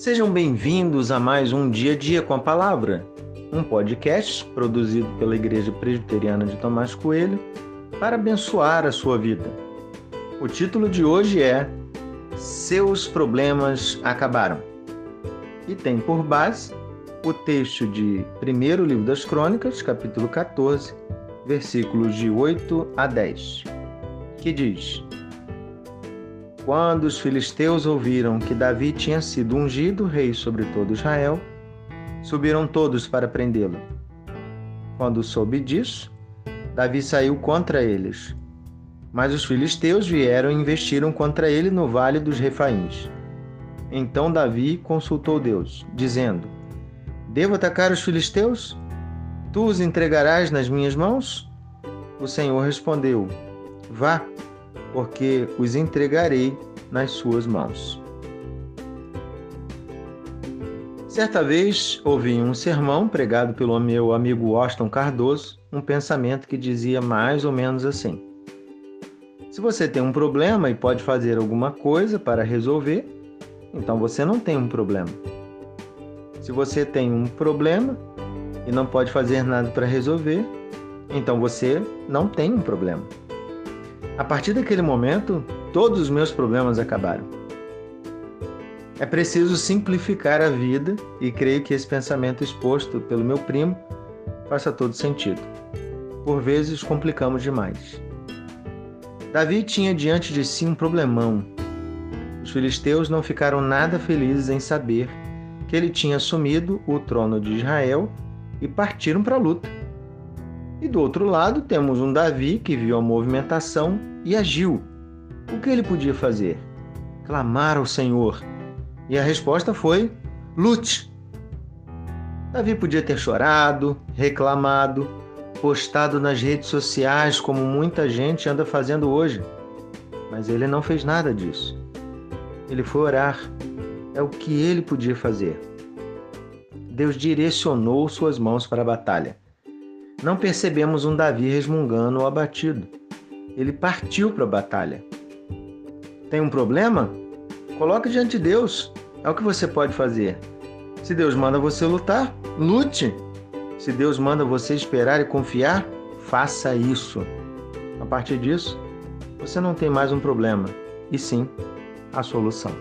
Sejam bem-vindos a mais um Dia a Dia com a Palavra, um podcast produzido pela Igreja Presbiteriana de Tomás Coelho para abençoar a sua vida. O título de hoje é Seus Problemas Acabaram e tem por base o texto de 1 Livro das Crônicas, capítulo 14, versículos de 8 a 10, que diz. Quando os filisteus ouviram que Davi tinha sido ungido rei sobre todo Israel, subiram todos para prendê-lo. Quando soube disso, Davi saiu contra eles. Mas os filisteus vieram e investiram contra ele no vale dos Refaíns. Então Davi consultou Deus, dizendo: Devo atacar os filisteus? Tu os entregarás nas minhas mãos? O Senhor respondeu: Vá porque os entregarei nas suas mãos. Certa vez ouvi um sermão pregado pelo meu amigo Washington Cardoso um pensamento que dizia mais ou menos assim: Se você tem um problema e pode fazer alguma coisa para resolver, então você não tem um problema. Se você tem um problema e não pode fazer nada para resolver, então você não tem um problema. A partir daquele momento, todos os meus problemas acabaram. É preciso simplificar a vida e creio que esse pensamento exposto pelo meu primo faça todo sentido. Por vezes complicamos demais. Davi tinha diante de si um problemão. Os filisteus não ficaram nada felizes em saber que ele tinha assumido o trono de Israel e partiram para a luta. E do outro lado temos um Davi que viu a movimentação e agiu. O que ele podia fazer? Clamar ao Senhor. E a resposta foi: lute. Davi podia ter chorado, reclamado, postado nas redes sociais como muita gente anda fazendo hoje. Mas ele não fez nada disso. Ele foi orar. É o que ele podia fazer. Deus direcionou suas mãos para a batalha não percebemos um Davi resmungando ou abatido. Ele partiu para a batalha. Tem um problema? Coloque diante de Deus. É o que você pode fazer. Se Deus manda você lutar, lute. Se Deus manda você esperar e confiar, faça isso. A partir disso, você não tem mais um problema, e sim a solução.